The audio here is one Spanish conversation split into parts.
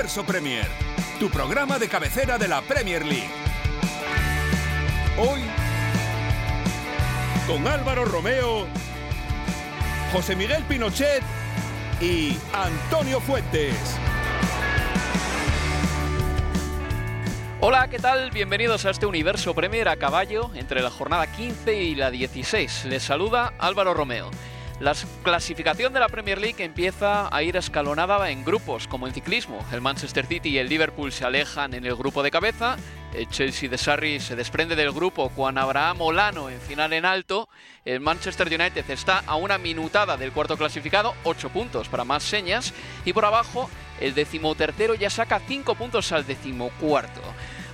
Universo Premier, tu programa de cabecera de la Premier League. Hoy, con Álvaro Romeo, José Miguel Pinochet y Antonio Fuentes. Hola, ¿qué tal? Bienvenidos a este Universo Premier a caballo entre la jornada 15 y la 16. Les saluda Álvaro Romeo. La clasificación de la Premier League empieza a ir escalonada en grupos, como en ciclismo. El Manchester City y el Liverpool se alejan en el grupo de cabeza. El Chelsea de Sarri se desprende del grupo con Abraham Olano en final en alto. El Manchester United está a una minutada del cuarto clasificado, 8 puntos para más señas. Y por abajo, el decimotercero ya saca 5 puntos al decimocuarto.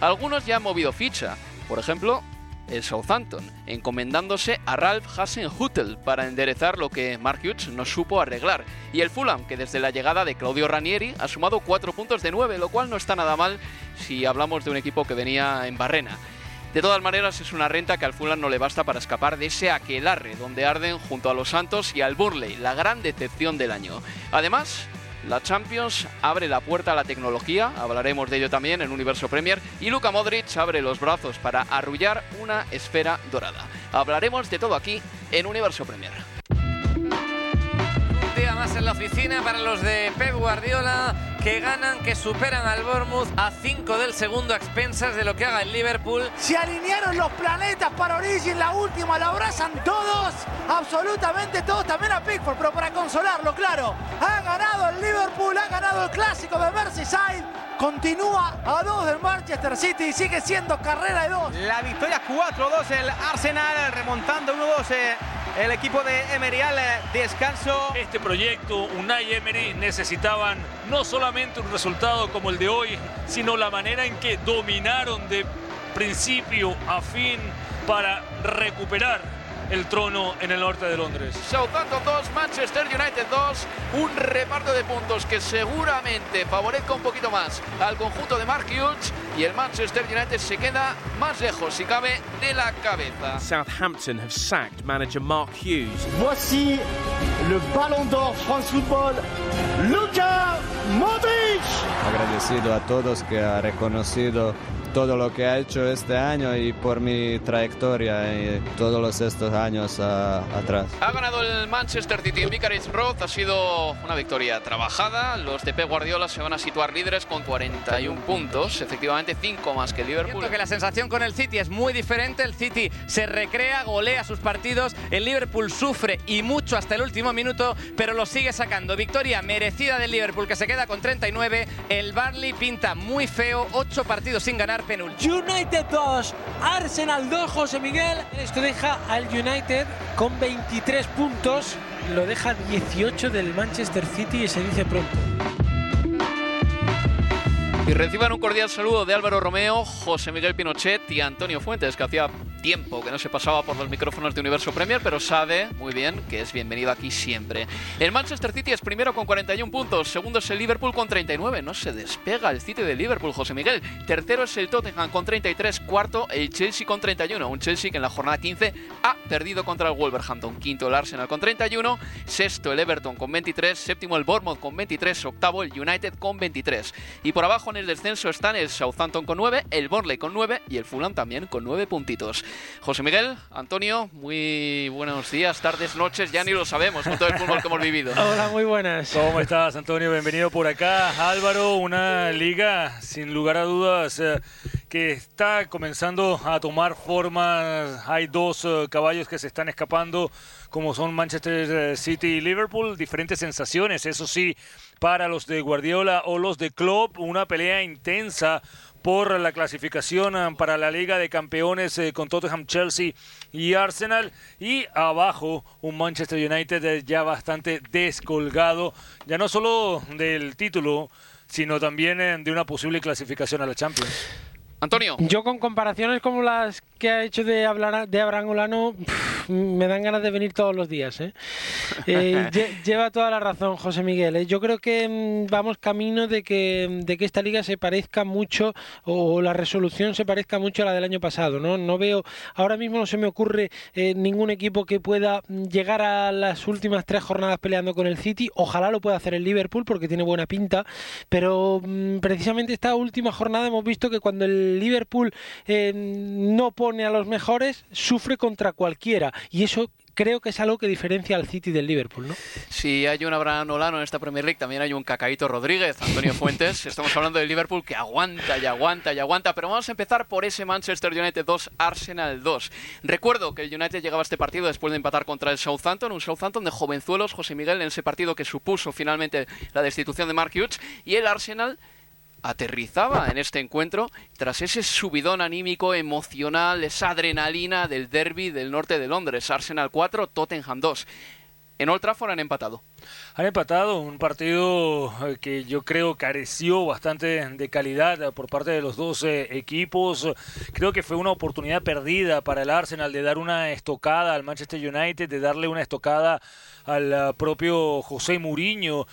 Algunos ya han movido ficha. Por ejemplo, el Southampton, encomendándose a Ralph Hasenhüttl para enderezar lo que Mark Hughes no supo arreglar. Y el Fulham, que desde la llegada de Claudio Ranieri ha sumado 4 puntos de 9, lo cual no está nada mal si hablamos de un equipo que venía en barrena. De todas maneras, es una renta que al Fulham no le basta para escapar de ese aquelarre donde arden junto a los Santos y al Burnley, la gran decepción del año. Además, la Champions abre la puerta a la tecnología, hablaremos de ello también en Universo Premier, y Luka Modric abre los brazos para arrullar una esfera dorada. Hablaremos de todo aquí en Universo Premier. Un día más en la oficina para los de Pep Guardiola que ganan, que superan al Bournemouth a 5 del segundo a expensas de lo que haga el Liverpool. Se alinearon los planetas para Origin, la última la abrazan todos, absolutamente todos, también a Pickford, pero para consolarlo, claro. Ha ganado el Liverpool, ha ganado el clásico de Merseyside. Continúa a dos del Manchester City y sigue siendo carrera de dos. La victoria 4-2 el Arsenal remontando 1-2 eh, el equipo de Emery al eh, descanso. Este proyecto, Unai Emery, necesitaban no solamente un resultado como el de hoy, sino la manera en que dominaron de principio a fin para recuperar el trono en el norte de Londres. Southampton 2, Manchester United 2, un reparto de puntos que seguramente favorezca un poquito más al conjunto de Mark Hughes y el Manchester United se queda más lejos, si cabe, de la cabeza. Southampton have sacked manager Mark Hughes. Voici le Ballon d'Or France Football, Luka Modric. Agradecido a todos que ha reconocido todo lo que ha hecho este año y por mi trayectoria y todos los estos años uh, atrás. Ha ganado el Manchester City en Vicarage Road, ha sido una victoria trabajada. Los de Pep Guardiola se van a situar líderes con 41 puntos, efectivamente 5 más que el Liverpool. Siento que la sensación con el City es muy diferente. El City se recrea, golea sus partidos. El Liverpool sufre y mucho hasta el último minuto, pero lo sigue sacando. Victoria merecida del Liverpool que se queda con 39. El Barley pinta muy feo, 8 partidos sin ganar penúltimo. United 2, Arsenal 2, José Miguel. Esto deja al United con 23 puntos, lo deja 18 del Manchester City y se dice pronto. Y reciban un cordial saludo de Álvaro Romeo, José Miguel Pinochet y Antonio Fuentes, que hacía tiempo que no se pasaba por los micrófonos de Universo Premier, pero sabe muy bien que es bienvenido aquí siempre. El Manchester City es primero con 41 puntos, segundo es el Liverpool con 39, no se despega el City de Liverpool, José Miguel. Tercero es el Tottenham con 33, cuarto el Chelsea con 31, un Chelsea que en la jornada 15 ha perdido contra el Wolverhampton, quinto el Arsenal con 31, sexto el Everton con 23, séptimo el Bournemouth con 23, octavo el United con 23. Y por abajo en el descenso están el Southampton con 9, el Burnley con 9 y el Fulham también con 9 puntitos. José Miguel, Antonio, muy buenos días, tardes, noches, ya ni lo sabemos con todo el fútbol que hemos vivido. Hola, muy buenas. ¿Cómo estás, Antonio? Bienvenido por acá. Álvaro, una liga sin lugar a dudas eh, que está comenzando a tomar forma. Hay dos eh, caballos que se están escapando, como son Manchester eh, City y Liverpool. Diferentes sensaciones, eso sí, para los de Guardiola o los de Klopp. Una pelea intensa por la clasificación ah, para la Liga de Campeones eh, con Tottenham, Chelsea y Arsenal. Y abajo un Manchester United eh, ya bastante descolgado, ya no solo del título, sino también eh, de una posible clasificación a la Champions. Antonio. Yo con comparaciones como las que ha hecho de hablar de Abraham Olano, me dan ganas de venir todos los días. ¿eh? Eh, lleva toda la razón José Miguel. ¿eh? Yo creo que mm, vamos camino de que, de que esta liga se parezca mucho o, la resolución se parezca mucho a la del año pasado. No, no veo, ahora mismo no se me ocurre ningún equipo que pueda llegar a las últimas tres jornadas peleando con el City. Ojalá lo pueda hacer el Liverpool porque tiene buena pinta, pero mm, precisamente esta última jornada hemos visto que cuando el Liverpool no pone a los mejores, sufre contra cualquiera y eso creo que es algo que diferencia al City del Liverpool, ¿no? Si hay un Abraham Olano en esta Premier League, también hay un Cacaíto Rodríguez, Antonio Fuentes. Estamos hablando del Liverpool que aguanta y aguanta y aguanta, pero vamos a empezar por ese Manchester United 2, Arsenal 2. Recuerdo que el United llegaba a este partido después de empatar contra el Southampton, un Southampton de jovenzuelos, José Miguel, en ese partido que supuso finalmente la destitución de Mark Hughes, y el Arsenal aterrizaba en este encuentro tras ese subidón anímico, emocional, esa adrenalina del derby del norte de Londres. Arsenal 4, Tottenham 2. En Old Trafford han empatado. Han empatado un partido eh, que yo creo careció bastante de calidad por parte de los dos eh, equipos. Creo que fue una oportunidad perdida para el Arsenal de dar una estocada al Manchester United, de darle una estocada al eh, propio José Mourinho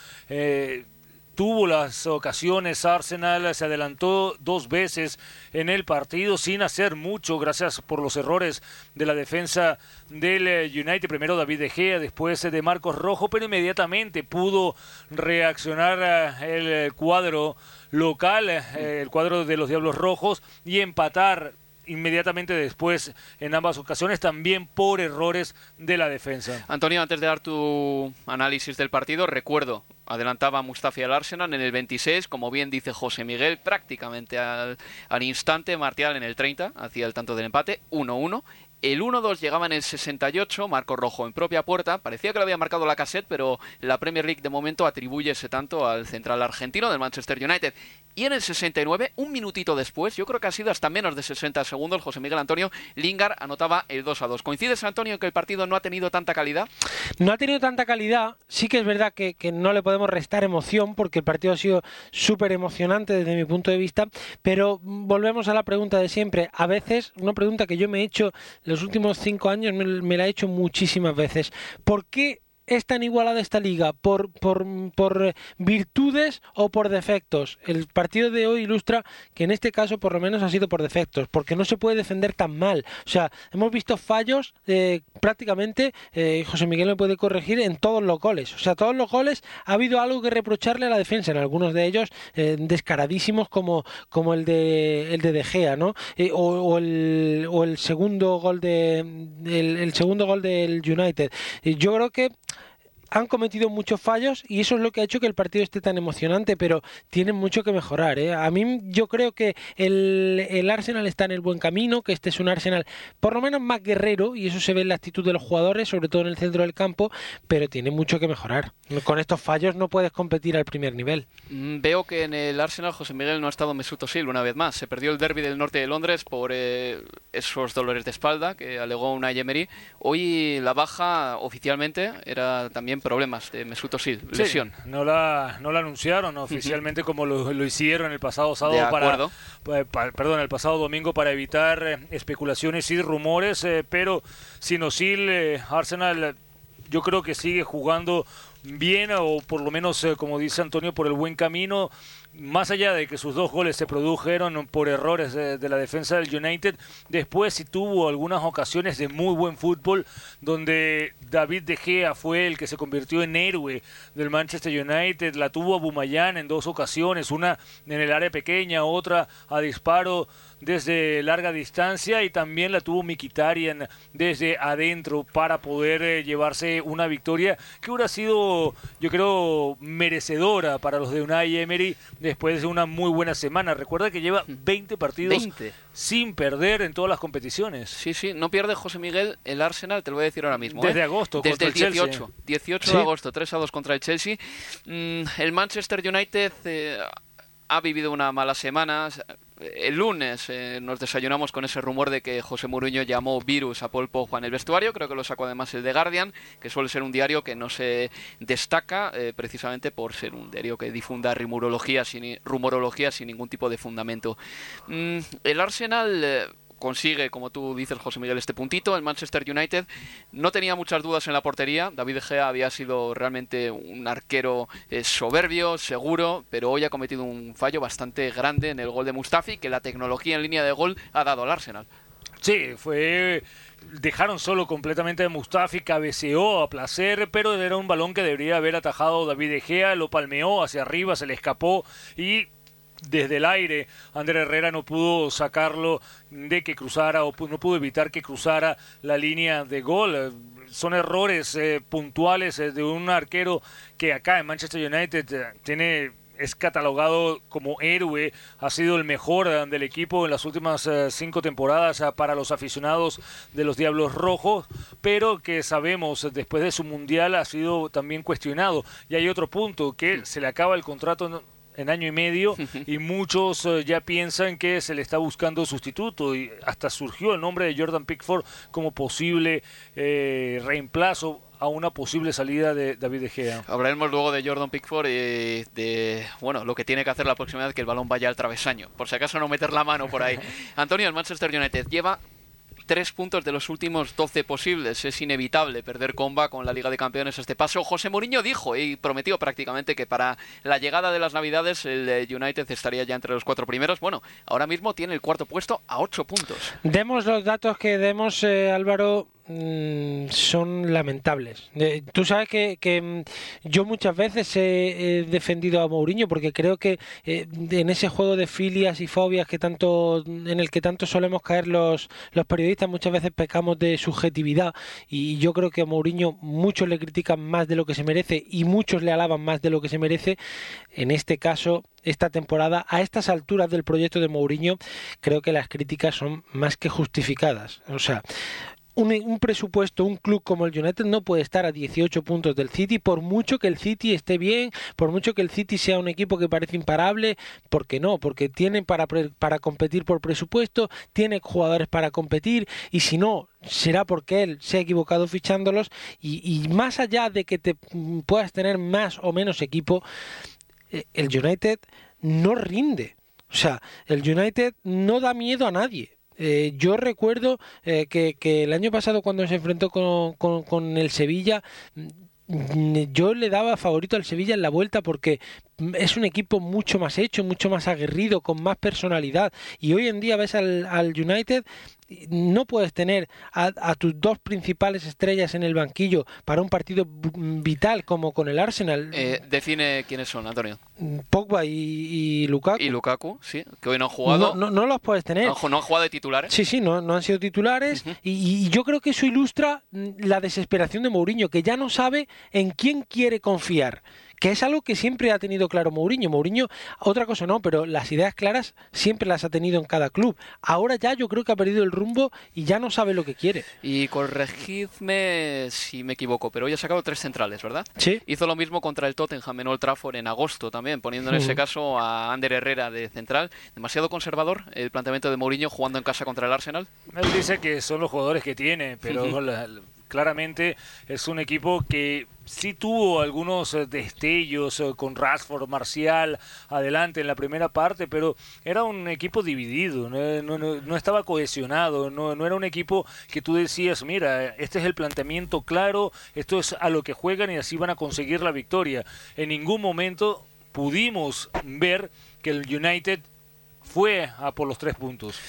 tuvo las ocasiones, Arsenal se adelantó dos veces en el partido sin hacer mucho, gracias por los errores de la defensa del eh, United, primero David De Gea, después de Marcos Rojo, pero inmediatamente pudo reaccionar eh, el cuadro local, eh, el cuadro de los Diablos Rojos, y empatar inmediatamente después en ambas ocasiones, también por errores de la defensa. Antonio, antes de dar tu análisis del partido, recuerdo, adelantaba Mustafi al Arsenal en el 26, como bien dice José Miguel, prácticamente al, al instante, Martial en el 30, hacía el tanto del empate, 1-1, el 1-2 llegaba en el 68, marco rojo en propia puerta. Parecía que lo había marcado la cassette, pero la Premier League de momento atribuye ese tanto al central argentino del Manchester United. Y en el 69, un minutito después, yo creo que ha sido hasta menos de 60 segundos, José Miguel Antonio Lingard anotaba el 2 2. ¿Coincides, Antonio, que el partido no ha tenido tanta calidad? No ha tenido tanta calidad. Sí que es verdad que, que no le podemos restar emoción, porque el partido ha sido súper emocionante desde mi punto de vista. Pero volvemos a la pregunta de siempre. A veces, una pregunta que yo me he hecho los últimos cinco años me, la he hecho muchísimas veces. ¿Por qué es tan igualada esta liga? ¿Por, por, por, virtudes o por defectos? El partido de hoy ilustra que en este caso por lo menos ha sido por defectos, porque no se puede defender tan mal. O sea, hemos visto fallos eh, prácticamente, eh, José Miguel me puede corregir, en todos los goles. O sea, todos los goles ha habido algo que reprocharle a la defensa, en algunos de ellos eh, descaradísimos como, como el de el de, de Gea, ¿no? O, el, o el segundo gol de el, el segundo gol del United. Yo creo que han cometido muchos fallos y eso es lo que ha hecho que el partido esté tan emocionante, pero tienen mucho que mejorar. ¿eh? A mí yo creo que el, el, Arsenal está en el buen camino, que este es un Arsenal por lo menos más guerrero y eso se ve en la actitud de los jugadores, sobre todo en el centro del campo, pero tiene mucho que mejorar. Con estos fallos no puedes competir al primer nivel. Mm, veo que en el Arsenal José Miguel no ha estado Mesut Özil una vez más. Se perdió el derby del norte de Londres por eh, esos dolores de espalda que alegó una Emery. Hoy la baja oficialmente era también problemas de Mesut Özil, lesión. no, la, no la anunciaron oficialmente como lo, hicieron el pasado sábado para, perdón, el pasado domingo para evitar eh, especulaciones y rumores, eh, pero sin Özil, eh, Arsenal yo creo que sigue jugando bien o por lo menos, como dice Antonio, por el buen camino. Más allá de que sus dos goles se produjeron por errores de, la defensa del United, después sí tuvo algunas ocasiones de muy buen fútbol donde David De Gea fue el que se convirtió en héroe del Manchester United, la tuvo a Bumayán en dos ocasiones, una en el área pequeña, otra a disparo desde larga distancia y también la tuvo Mikitarian desde adentro para poder eh, llevarse una victoria que hubiera sido, yo creo, merecedora para los de Unai Emery después de una muy buena semana. Recuerda que lleva 20 partidos 20. sin perder en todas las competiciones. Sí, sí, no pierde José Miguel el Arsenal, te lo voy a decir ahora mismo. Desde ¿eh? agosto, Desde el el Chelsea. 18. 18 Sí. de agosto, 3 a 2 contra el Chelsea. Mm, el Manchester United eh, ha vivido una mala semana. El lunes eh, nos desayunamos con ese rumor de que José Mourinho llamó virus a Paul Pogba en el vestuario. Creo que lo sacó además el The Guardian, que suele ser un diario que no se destaca eh, precisamente por ser un diario que difunda rumorología sin, rumorología sin ningún tipo de fundamento. Mm, el Arsenal... consigue, como tú dices, José Miguel, este puntito. El Manchester United no tenía muchas dudas en la portería. David Gea había sido realmente un arquero eh, soberbio, seguro, pero hoy ha cometido un fallo bastante grande en el gol de Mustafi, que la tecnología en línea de gol ha dado al Arsenal. Sí, fue. Dejaron solo completamente a Mustafi, cabeceó a placer, pero era un balón que debería haber atajado David De Gea, lo palmeó hacia arriba, se le escapó y desde el aire Ander Herrera no pudo sacarlo de que cruzara o no pudo evitar que cruzara la línea de gol. Son errores eh, puntuales eh, de un arquero que acá en Manchester United eh, tiene es catalogado como héroe, ha sido el mejor eh, del equipo en las últimas cinco temporadas para los aficionados de los Diablos Rojos, pero que sabemos después de su mundial ha sido también cuestionado. Y hay otro punto, que se le acaba el contrato en- año y medio y muchos eh, ya piensan que se le está buscando sustituto y hasta surgió el nombre de Jordan Pickford como posible eh, reemplazo a una posible salida de David De Gea. Hablaremos luego de Jordan Pickford y de bueno lo que tiene que hacer la próxima vez que el balón vaya al travesaño. Por si acaso no meter la mano por ahí. Antonio, el Manchester United lleva tres puntos de los últimos 12 posibles. Es inevitable perder comba con la Liga de Campeones a este paso. José Mourinho dijo y prometió prácticamente que para la llegada de las Navidades el eh, United estaría ya entre los cuatro primeros. Bueno, ahora mismo tiene el cuarto puesto a ocho puntos. Demos los datos que demos, eh, Álvaro, mm, son lamentables. Eh, tú sabes que, mm, yo muchas veces he, he defendido a Mourinho porque creo que eh, en ese juego de filias y fobias que tanto en el que tanto solemos caer los, los periodistas muchas veces pecamos de subjetividad y yo creo que a Mourinho muchos le critican más de lo que se merece y muchos le alaban más de lo que se merece. En este caso, esta temporada, a estas alturas del proyecto de Mourinho, creo que las críticas son más que justificadas. O sea, un, un presupuesto, un club como el United no puede estar a 18 puntos del City, por mucho que el City esté bien, por mucho que el City sea un equipo que parece imparable, ¿por qué no? Porque tiene para, para competir por presupuesto, tiene jugadores para competir, y si no, será porque él se ha equivocado fichándolos, y, y más allá de que te mm, puedas tener más o menos equipo, eh, el United no rinde. O sea, el United no da miedo a nadie. Eh, yo recuerdo eh, que, el año pasado cuando se enfrentó con, el Sevilla, mm, yo le daba favorito al Sevilla en la vuelta porque mm, es un equipo mucho más hecho, mucho más aguerrido, con más personalidad. Y hoy en día ves al, United, no puedes tener a, a tus dos principales estrellas en el banquillo para un partido vital como con el Arsenal. Eh, define quiénes son, Antonio. Pogba y, y Lukaku. Y Lukaku, sí, que hoy no han jugado. No, no, no los puedes tener. No, no han jugado de titulares. Sí, sí, no, no han sido titulares y, y yo creo que eso ilustra mm, la desesperación de Mourinho, que ya no sabe en quién quiere confiar, que es algo que siempre ha tenido claro Mourinho. Mourinho, otra cosa no, pero las ideas claras siempre las ha tenido en cada club. Ahora ya yo creo que ha perdido el rumbo y ya no sabe lo que quiere. Y corregidme si me equivoco, pero hoy ha sacado tres centrales, ¿verdad? Sí. Hizo lo mismo contra el Tottenham en Old Trafford en agosto también, poniendo en ese caso a Ander Herrera de central. Demasiado conservador el planteamiento de Mourinho jugando en casa contra el Arsenal. Él dice que son los jugadores que tiene, pero la- claramente es un equipo que sí tuvo algunos eh, destellos eh, con Rashford, Marcial adelante en la primera parte, pero era un equipo dividido, no, estaba cohesionado, no, no, era un equipo que tú decías, mira, este es el planteamiento claro, esto es a lo que juegan y así van a conseguir la victoria. En ningún momento pudimos ver que el United fue a por los tres puntos.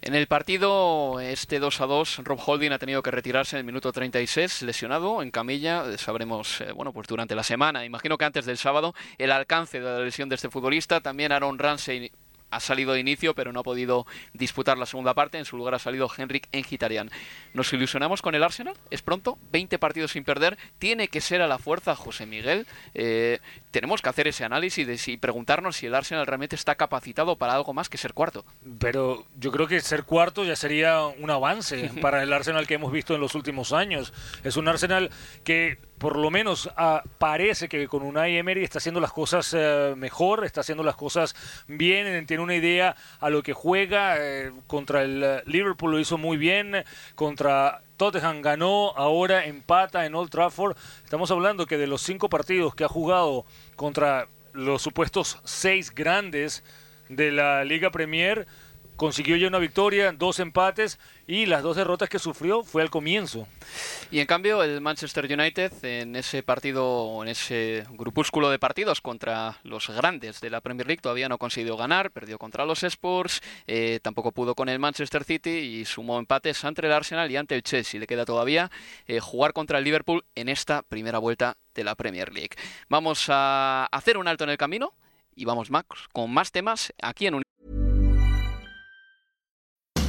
En el partido este 2 a 2, Rob Holding ha tenido que retirarse en el minuto 36, lesionado en camilla. Sabremos, eh, bueno, pues durante la semana, imagino que antes del sábado, el alcance de la lesión de este futbolista. También Aaron Ramsey ha salido de inicio, pero no ha podido disputar la segunda parte. En su lugar ha salido Henrik Engitarian. ¿Nos ilusionamos con el Arsenal? ¿Es pronto? 20 partidos sin perder. Tiene que ser a la fuerza, José Miguel. Eh, tenemos que hacer ese análisis de si preguntarnos si el Arsenal realmente está capacitado para algo más que ser cuarto. Pero yo creo que ser cuarto ya sería un avance para el Arsenal que hemos visto en los últimos años. Es un Arsenal que por lo menos ah, parece que con Unai Emery está haciendo las cosas eh, mejor, está haciendo las cosas bien, tiene una idea a lo que juega. Eh, contra el eh, Liverpool lo hizo muy bien, contra Tottenham ganó, ahora empata en Old Trafford. Estamos hablando que de los cinco partidos que ha jugado contra los supuestos seis grandes de la Liga Premier, consiguió ya una victoria, dos empates y las dos derrotas que sufrió fue al comienzo. Y en cambio el Manchester United en ese partido, en ese grupúsculo de partidos contra los grandes de la Premier League todavía no consiguió ganar, perdió contra los Spurs, eh, tampoco pudo con el Manchester City y sumó empates ante el Arsenal y ante el Chelsea. Le queda todavía eh, jugar contra el Liverpool en esta primera vuelta de la Premier League. Vamos a hacer un alto en el camino y vamos más con más temas aquí en un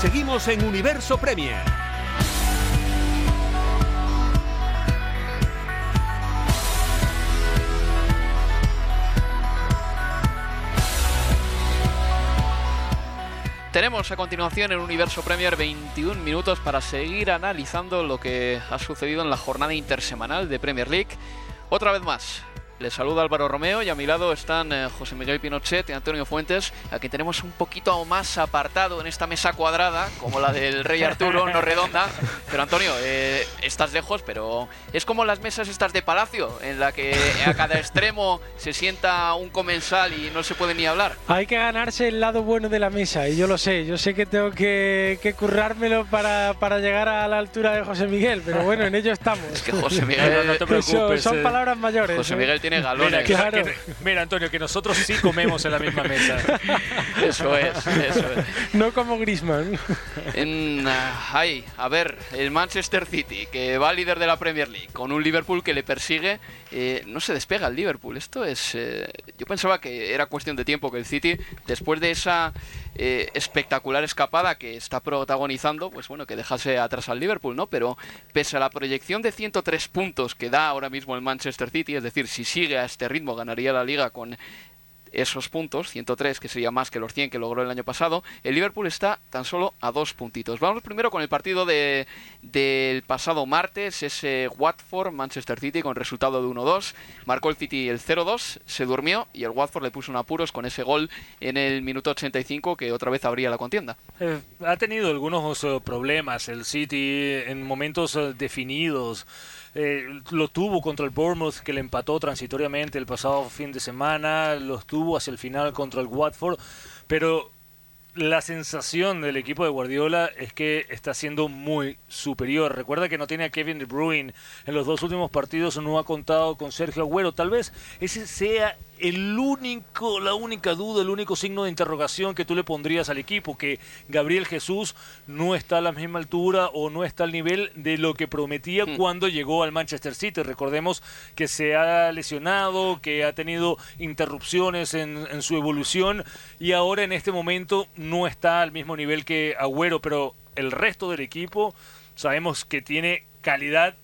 Seguimos en Universo Premier. Tenemos a continuación en Universo Premier 21 minutos para seguir analizando lo que ha sucedido en la jornada intersemanal de Premier League. Otra vez más, les saluda Álvaro Romeo y a mi lado están eh, José Miguel Pinochet y Antonio Fuentes, a quien tenemos un poquito más apartado en esta mesa cuadrada, como la del Rey Arturo, no redonda. Pero Antonio, eh, estás lejos, pero es como las mesas estas de palacio, en la que a cada extremo se sienta un comensal y no se puede ni hablar. Hay que ganarse el lado bueno de la mesa, y yo lo sé. Yo sé que tengo que, currármelo para, para, llegar a la altura de José Miguel, pero bueno, en ello estamos. Es que José Miguel, no, te preocupes. son, eh. palabras mayores. José Miguel tiene galones. Mira, que, mira, Antonio, que nosotros sí comemos en la misma mesa. eso es, eso es. No como Grisman. En, ay, a ver, el Manchester City, que va líder de la Premier League, con un Liverpool que le persigue, eh, no se despega el Liverpool. Esto es. Eh, yo pensaba que era cuestión de tiempo que el City, después de esa eh, espectacular escapada que está protagonizando, pues bueno, que dejase atrás al Liverpool, ¿no? Pero pese a la proyección de 103 puntos que da ahora mismo el Manchester City, es decir, si sigue a este ritmo ganaría la liga con esos puntos, 103, que sería más que los 100 que logró el año pasado, el Liverpool está tan solo a dos puntitos. Vamos primero con el partido de, del pasado martes, ese Watford-Manchester City con resultado de 1-2. Marcó el City el 0-2, se durmió y el Watford le puso un apuros con ese gol en el minuto 85 que otra vez abría la contienda. Eh, ha tenido algunos eh, problemas el City en momentos eh, definidos. Lo tuvo contra el Bournemouth que le empató transitoriamente el pasado fin de semana, los hacia el final contra el Watford, pero la sensación del equipo de Guardiola es que está siendo muy superior. Recuerda que no tiene a Kevin De Bruyne en los dos últimos partidos, no ha contado con Sergio Agüero. Tal vez ese sea el único, la única duda, el único signo de interrogación que tú le pondrías al equipo, que Gabriel Jesús no está a la misma altura o no está al nivel de lo que prometía mm. cuando llegó al Manchester City. Recordemos que se ha lesionado, que ha tenido interrupciones en, en su evolución y ahora en este momento no está al mismo nivel que Agüero, pero el resto del equipo sabemos que tiene calidad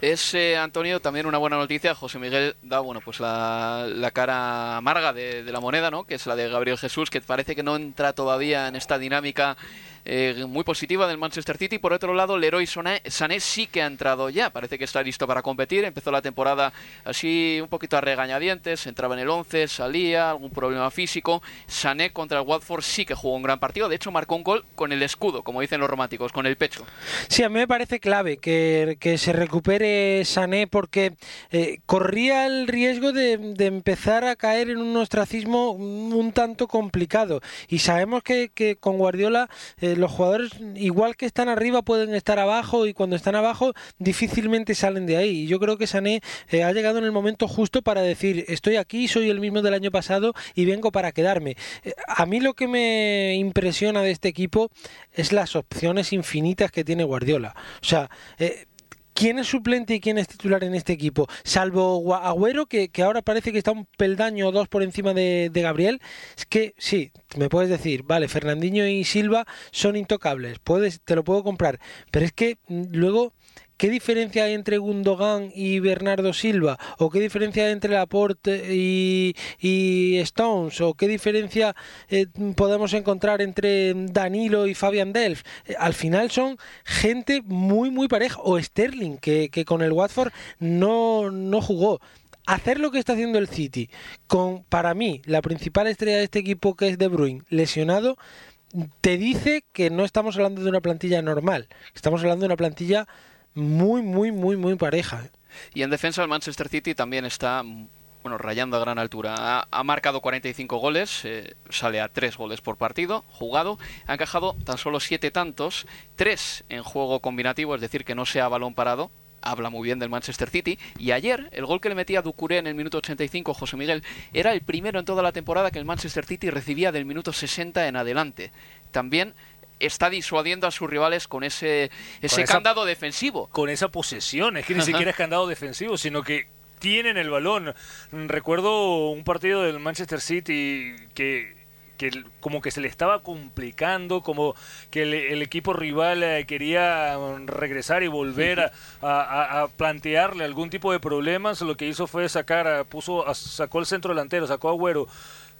es, eh, Antonio, también una buena noticia. José Miguel da, bueno, pues la, cara amarga de, de, la moneda, ¿no? Que es la de Gabriel Jesús, que parece que no entra todavía en esta dinámica eh, muy positiva del Manchester City. Por otro lado, Leroy Sané sí que ha entrado ya, parece que está listo para competir. Empezó la temporada así un poquito a regañadientes, entraba en el 11, salía, algún problema físico. Sané contra el Watford sí que jugó un gran partido, de hecho marcó un gol con el escudo, como dicen los románticos, con el pecho. Sí, a mí me parece clave que, se recupere Sané porque eh, corría el riesgo de, empezar a caer en un ostracismo un tanto complicado. Y sabemos que, con Guardiola eh, los jugadores, igual que están arriba, pueden estar abajo y cuando están abajo difícilmente salen de ahí. Y yo creo que Sané eh, ha llegado en el momento justo para decir, estoy aquí, soy el mismo del año pasado y vengo para quedarme. Eh, a mí lo que me impresiona de este equipo es las opciones infinitas que tiene Guardiola. O sea, eh, ¿Quién es suplente y quién es titular en este equipo? Salvo Agüero, que, ahora parece que está un peldaño o dos por encima de, Gabriel. Es que sí, me puedes decir, vale, Fernandinho y Silva son intocables, puedes, te lo puedo comprar. Pero es que mm, luego ¿Qué diferencia hay entre Gundogan y Bernardo Silva? ¿O qué diferencia hay entre Laporte y, Stones? ¿O qué diferencia eh, podemos encontrar entre Danilo y Fabian Delf? Eh, al final son gente muy, muy pareja. O Sterling, que, que con el Watford no, no jugó hacer lo que está haciendo el City con, para mí, la principal estrella de este equipo que es De Bruyne, lesionado, te dice que no estamos hablando de una plantilla normal, estamos hablando de una plantilla muy, muy, muy, muy pareja. Y en defensa el Manchester City también está bueno, rayando a gran altura. Ha, marcado 45 goles, eh, sale a 3 goles por partido, jugado. Ha encajado tan solo 7 tantos, 3 en juego combinativo, es decir, que no sea balón parado. Habla muy bien del Manchester City. Y ayer, el gol que le metía Ducuré en el minuto 85, José Miguel, era el primero en toda la temporada que el Manchester City recibía del minuto 60 en adelante. También está disuadiendo a sus rivales con ese, ese candado defensivo. Con esa posesión, es que ni siquiera es candado defensivo, sino que tienen el balón. Recuerdo un partido del Manchester City que que como que se le estaba complicando, como que el, equipo rival eh, quería regresar y volver a, plantearle algún tipo de problemas, lo que hizo fue sacar, puso, sacó el centro delantero, sacó a Agüero,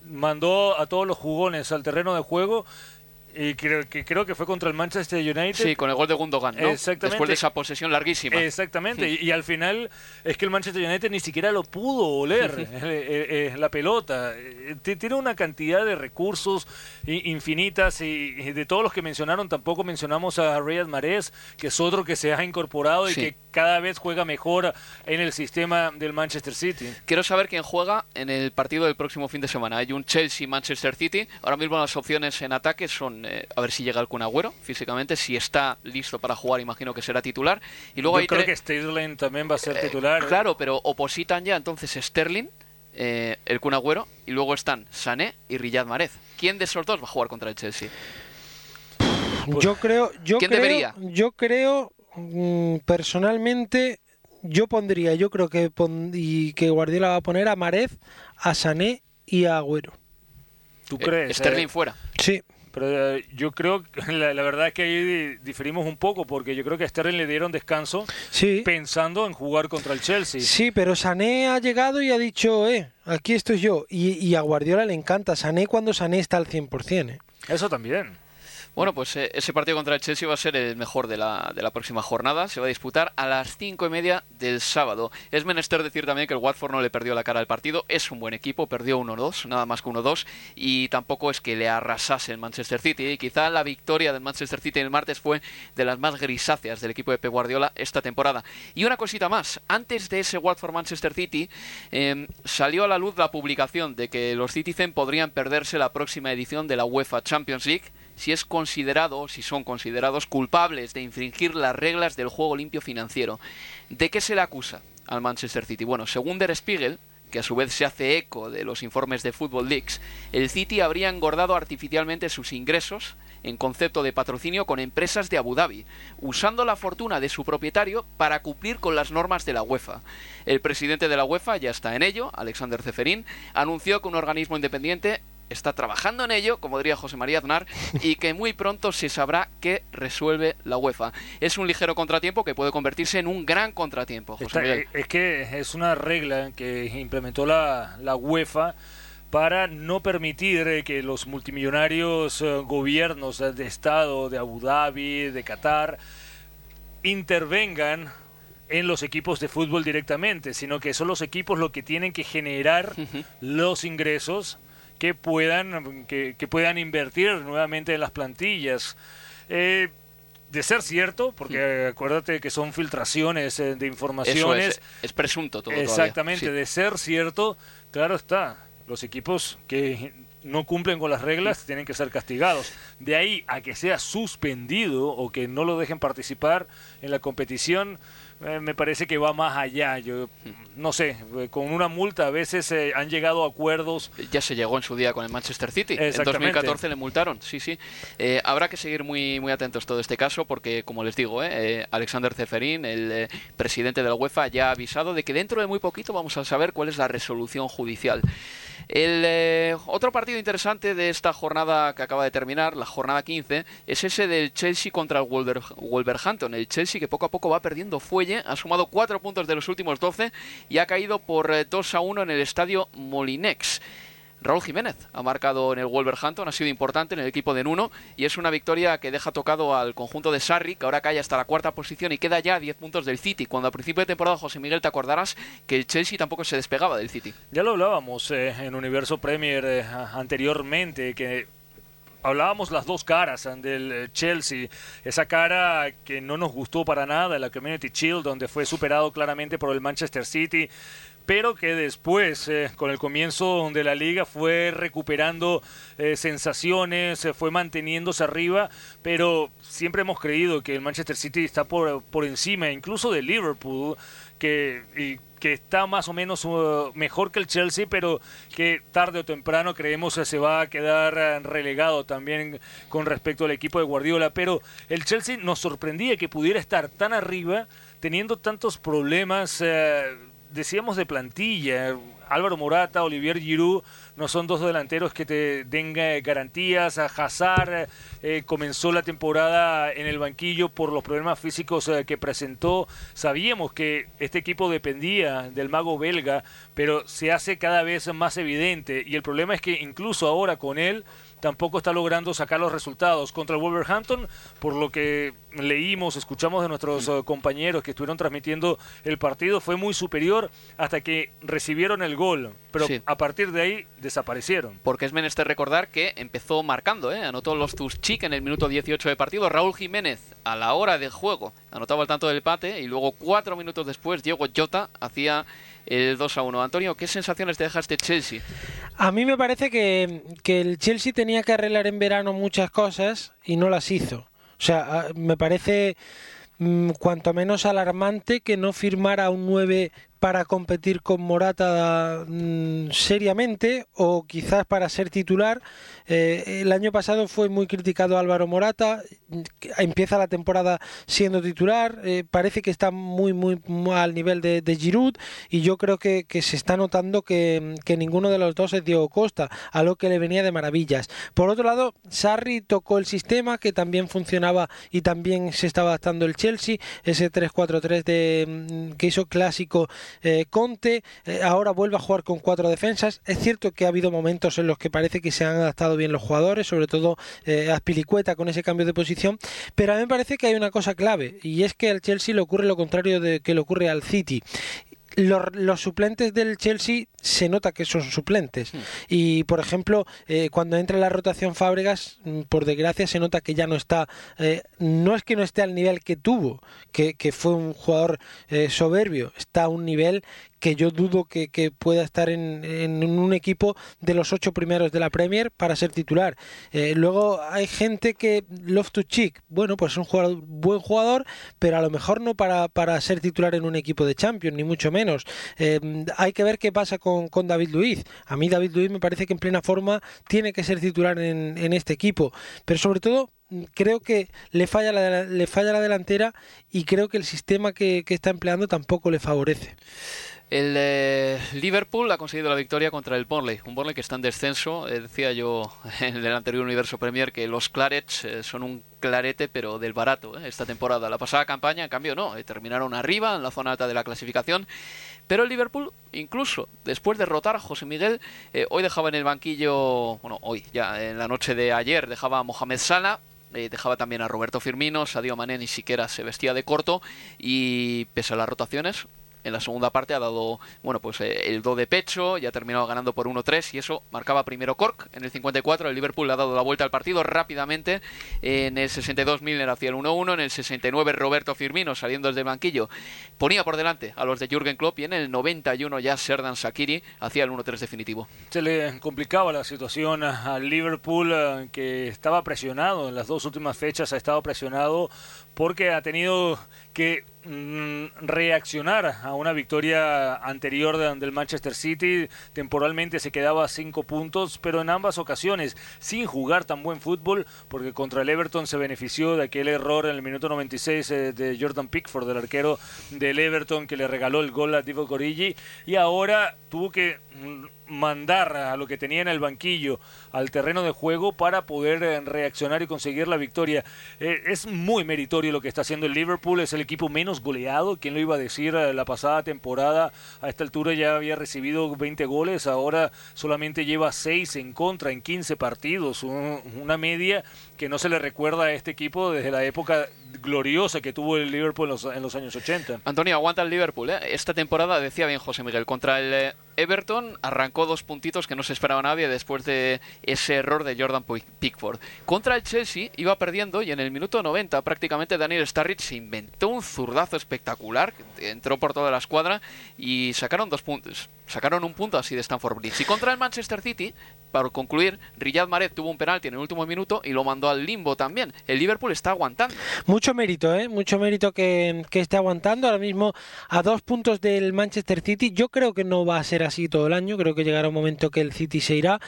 mandó a todos los jugones al terreno de juego y creo que, creo que fue contra el Manchester United. Sí, con el gol de Gundogan, ¿no? Exactamente. Después de esa posesión larguísima. Exactamente. Y, al final es que el Manchester United ni siquiera lo pudo oler eh, eh, eh, la pelota. Tiene una cantidad de recursos infinitas y, de todos los que mencionaron tampoco mencionamos a Reyes Marés, que es otro que se ha incorporado y que cada vez juega mejor en el sistema del Manchester City. Quiero saber quién juega en el partido del próximo fin de semana. Hay un Chelsea-Manchester City. Ahora mismo las opciones en ataque son eh, a ver si llega el Kun Agüero físicamente, si está listo para jugar, imagino que será titular. Y luego Yo hay creo que Sterling también va a ser Eh, titular. Claro, pero opositan ya entonces Sterling, eh, el Kun Agüero, y luego están Sané y Riyad Mahrez. ¿Quién de esos dos va a jugar contra el Chelsea? Yo creo, yo ¿Quién creo, debería? yo creo, mm, personalmente, yo pondría, yo creo que pon- y que Guardiola va a poner a Marez, a Sané y a Agüero. ¿Tú crees? Sterling eh? fuera. Sí. Pero eh, yo creo que la, la verdad es que ahí di- diferimos un poco porque yo creo que a Sterling le dieron descanso pensando en jugar contra el Chelsea. Sí, pero Sané ha llegado y ha dicho, eh, aquí estoy yo. Y, y a Guardiola le encanta Sané cuando Sané está al 100%. ¿eh? Eso también. Bueno, pues eh, ese partido contra el Chelsea va a ser el mejor de la, de la próxima jornada. Se va a disputar a las cinco y media del sábado. Es menester decir también que el Watford no le perdió la cara al partido. Es un buen equipo, perdió 1-2, nada más que 1-2. Y tampoco es que le arrasase el Manchester City. Y quizá la victoria del Manchester City el martes fue de las más grisáceas del equipo de Pep Guardiola esta temporada. Y una cosita más. Antes de ese Watford-Manchester City, eh, salió a la luz la publicación de que los Citizen podrían perderse la próxima edición de la UEFA Champions League si es considerado, si son considerados culpables de infringir las reglas del juego limpio financiero. ¿De qué se le acusa al Manchester City? Bueno, según Der Spiegel, que a su vez se hace eco de los informes de Football Leaks, el City habría engordado artificialmente sus ingresos en concepto de patrocinio con empresas de Abu Dhabi, usando la fortuna de su propietario para cumplir con las normas de la UEFA. El presidente de la UEFA ya está en ello, Alexander Zeferin, anunció que un organismo independiente está trabajando en ello, como diría José María Aznar, y que muy pronto se sabrá qué resuelve la UEFA. Es un ligero contratiempo que puede convertirse en un gran contratiempo, José Miguel. es que es una regla que implementó la, la UEFA para no permitir eh, que los multimillonarios eh, gobiernos eh, de Estado de Abu Dhabi, de Qatar, intervengan en los equipos de fútbol directamente, sino que son los equipos los que tienen que generar los ingresos que puedan, que, que puedan invertir nuevamente en las plantillas. Eh, de ser cierto, porque acuérdate que son filtraciones eh, de informaciones. Eso es, es presunto todo Exactamente, sí. de ser cierto, claro está, los equipos que no cumplen con las reglas tienen que ser castigados. De ahí a que sea suspendido o que no lo dejen participar en la competición, eh, me parece que va más allá. Yo no sé, eh, con una multa a veces eh, han llegado a acuerdos. Ya se llegó en su día con el Manchester City. En Exactamente. 2014 le multaron, sí, sí. Eh, habrá que seguir muy, muy atentos todo este caso porque, como les digo, eh, eh, Alexander Zeferin, el eh, presidente de la UEFA, ya ha avisado de que dentro de muy poquito vamos a saber cuál es la resolución judicial. El eh, otro partido interesante de esta jornada que acaba de terminar, la jornada 15, es ese del Chelsea contra el Wolver- Wolverhampton. El Chelsea que poco a poco va perdiendo fuelle, ha sumado cuatro puntos de los últimos 12 y ha caído por eh, 2 a 1 en el estadio Molinex. Raúl Jiménez ha marcado en el Wolverhampton, ha sido importante en el equipo de Nuno y es una victoria que deja tocado al conjunto de Sarri, que ahora cae hasta la cuarta posición y queda ya a 10 puntos del City, cuando a principio de temporada, José Miguel, te acordarás que el Chelsea tampoco se despegaba del City. Ya lo hablábamos eh, en Universo Premier eh, anteriormente, que hablábamos las dos caras eh, del eh, Chelsea, esa cara que no nos gustó para nada, la Community Shield, donde fue superado claramente por el Manchester City, pero que después, eh, con el comienzo de la liga, fue recuperando eh, sensaciones, eh, fue manteniéndose arriba, pero siempre hemos creído que el Manchester City está por, por encima, incluso de Liverpool, que, y que está más o menos uh, mejor que el Chelsea, pero que tarde o temprano creemos que se va a quedar relegado también con respecto al equipo de Guardiola. Pero el Chelsea nos sorprendía que pudiera estar tan arriba, teniendo tantos problemas, decíamos, de plantilla. Álvaro Morata, Olivier Giroud no son dos delanteros que te den eh, garantías. Hazard eh, comenzó la temporada en el banquillo por los problemas físicos eh, que presentó. Sabíamos que este equipo dependía del mago belga, pero se hace cada vez más evidente. Y el problema es que incluso ahora con él tampoco está logrando sacar los resultados contra el Wolverhampton, por lo que leímos, escuchamos de nuestros eh, compañeros que estuvieron transmitiendo el partido, fue muy superior hasta que recibieron el gol, pero Sí. a partir de ahí desaparecieron. Porque es menester recordar que empezó marcando, ¿eh? anotó los Tuschik en el minuto 18 de partido. Raúl Jiménez, a la hora del juego, anotaba el tanto del empate. Y luego, cuatro minutos después, Diego Jota hacía el 2 a 1. Antonio, ¿qué sensaciones te deja este Chelsea? A mí me parece que, que el Chelsea tenía que arreglar en verano muchas cosas y no las hizo. O sea, me parece mm, cuanto menos alarmante que no firmara un 9 para competir con Morata mm, seriamente o quizás para ser titular. Eh, el año pasado fue muy criticado Álvaro Morata, empieza la temporada siendo titular, eh, parece que está muy, muy, al nivel de, Giroud y yo creo que, que se está notando que, que, ninguno de los dos es Diego Costa, a lo que le venía de maravillas. Por otro lado, Sarri tocó el sistema que también funcionaba y también se estaba adaptando el Chelsea, ese 3-4-3 de mm, que hizo clásico eh, Conte eh, ahora vuelve a jugar con cuatro defensas. Es cierto que ha habido momentos en los que parece que se han adaptado bien los jugadores, sobre todo eh, Aspilicueta con ese cambio de posición, pero a mí me parece que hay una cosa clave y es que al Chelsea le ocurre lo contrario de que le ocurre al City los, suplentes del Chelsea se nota que son suplentes. Hmm. Y, por ejemplo, eh, cuando entra la rotación Fábregas, mm, por desgracia se nota que ya no está, eh, no es que no esté al nivel que tuvo, que, que fue un jugador eh, soberbio, está a un nivel que yo dudo que, pueda estar en, un equipo de los ocho primeros de la Premier para ser titular. Eh, luego hay gente que to Chick, bueno, pues es un buen jugador, pero a lo mejor no para, para ser titular en un equipo de Champions, ni mucho menos. Eh, hay que ver qué pasa con, David Luiz. A mí David Luiz me parece que en plena forma tiene que ser titular en, en este equipo, pero sobre todo creo que le falla la, le falla la delantera y creo que el sistema que está empleando tampoco le favorece. El eh, Liverpool ha conseguido la victoria contra el Burnley, un Burnley que está en descenso. Eh, decía yo en el anterior Universo Premier que los Clarets eh, son un clarete, pero del barato esta temporada. La pasada campaña, en cambio, no, terminaron arriba en la zona alta de la clasificación. Pero el Liverpool, incluso después de rotar a José Miguel, hoy dejaba en el banquillo, bueno, hoy, ya en la noche de ayer, dejaba a Mohamed Salah, dejaba también a Roberto Firmino, Sadio Mané ni siquiera se vestía de corto y pese a las rotaciones, en la segunda parte ha dado bueno pues eh, el do de pecho y ha terminado ganando por 1-3 y eso marcaba primero Cork en el 54 el Liverpool ha dado la vuelta al partido rápidamente en el 62 Milner hacia el 1-1 en el 69 Roberto Firmino saliendo desde el banquillo ponía por delante a los de Jürgen Klopp y en el 91 ya Serdan Sakiri hacía el 1-3 definitivo. Se le complicaba la situación al Liverpool eh, que estaba presionado en las dos últimas fechas ha estado presionado porque ha tenido que mm, reaccionar a una victoria anterior del Manchester City. Temporalmente se quedaba a cinco puntos, pero en ambas ocasiones sin jugar tan buen fútbol, porque contra el Everton se benefició de aquel error en el minuto 96 eh, de Jordan Pickford, del arquero del Everton, que le regaló el gol a Divo Corigi, y ahora tuvo que mm, mandar a lo que tenía en el banquillo al terreno de juego para poder eh, reaccionar y conseguir la victoria. Eh, es muy meritorio lo que está haciendo el Liverpool, es el equipo menos goleado, ¿quién lo iba a decir? Eh, la pasada temporada a esta altura ya había recibido 20 goles, ahora solamente lleva 6 en contra en 15 partidos, una media que no se le recuerda a este equipo desde la época gloriosa que tuvo el Liverpool en los, años 80. Antonio, aguanta el Liverpool. Esta temporada, decía bien José Miguel, contra el Everton arrancó dos puntitos que no se esperaba nadie después de ese error de Jordan Pickford. Contra el Chelsea iba perdiendo y en el minuto 90 prácticamente Daniel Starrich se inventó un zurdazo espectacular, entró por toda la escuadra y sacaron dos puntos. Sacaron un punto así de Stanford Bridge. Y contra el Manchester City, para concluir, Riyad Mahrez tuvo un penalti en el último minuto y lo mandó al limbo también. El Liverpool está aguantando. Mucho mérito, ¿eh? Mucho mérito que, que esté aguantando. Ahora mismo a dos puntos del Manchester City. Yo creo que no va a ser así todo el año. Creo que llegará un momento que el City se irá.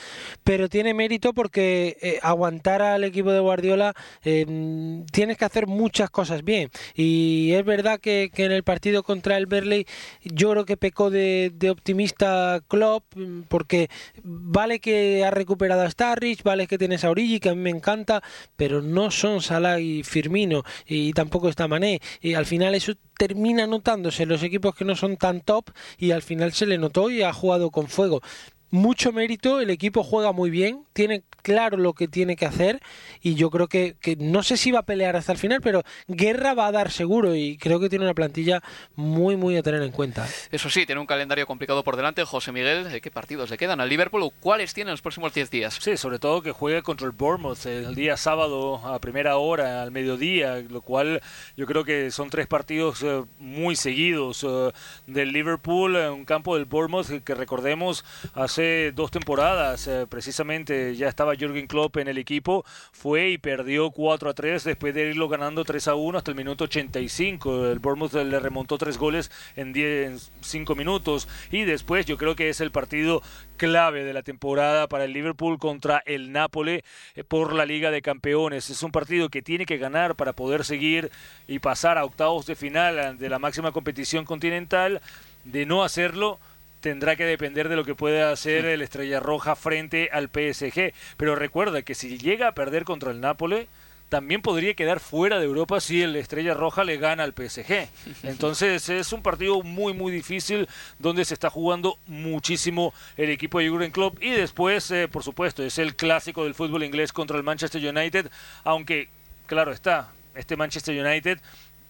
Pero tiene mérito porque eh, aguantar al equipo de Guardiola eh, tienes que hacer muchas cosas bien. Y es verdad que, que en el partido contra el Berley yo creo que pecó de, de optimismo Klopp, porque vale que ha recuperado a Starrich, vale que tienes a Origi, que a mí me encanta, pero no son Salah y Firmino, y tampoco está Mané, y al final eso termina notándose. En los equipos que no son tan top, y al final se le notó y ha jugado con fuego mucho mérito, el equipo juega muy bien, tiene claro lo que tiene que hacer y yo creo que, que, no sé si va a pelear hasta el final, pero guerra va a dar seguro y creo que tiene una plantilla muy, muy a tener en cuenta. Eso sí, tiene un calendario complicado por delante. José Miguel, ¿qué partidos le quedan al Liverpool o cuáles tiene los próximos 10 días? Sí, sobre todo que juegue contra el Bournemouth el día sábado a primera hora, al mediodía, lo cual yo creo que son tres partidos eh, muy seguidos eh, del Liverpool, en un campo del Bournemouth que recordemos hace dos temporadas, eh, precisamente ya estaba Jürgen Klopp en el equipo, fue y perdió 4 a 3 después de irlo ganando 3 a 1 hasta el minuto 85. El Bournemouth le remontó tres goles en 10, 5 minutos y después yo creo que es el partido clave de la temporada para el Liverpool contra el Nápoles eh, por la Liga de Campeones. Es un partido que tiene que ganar para poder seguir y pasar a octavos de final de la máxima competición continental. De no hacerlo, tendrá que depender de lo que pueda hacer el Estrella Roja frente al PSG. Pero recuerda que si llega a perder contra el Nápoles, también podría quedar fuera de Europa si el Estrella Roja le gana al PSG. Entonces es un partido muy muy difícil donde se está jugando muchísimo el equipo de Jurgen Klopp y después eh, por supuesto es el clásico del fútbol inglés contra el Manchester United, aunque claro está, este Manchester United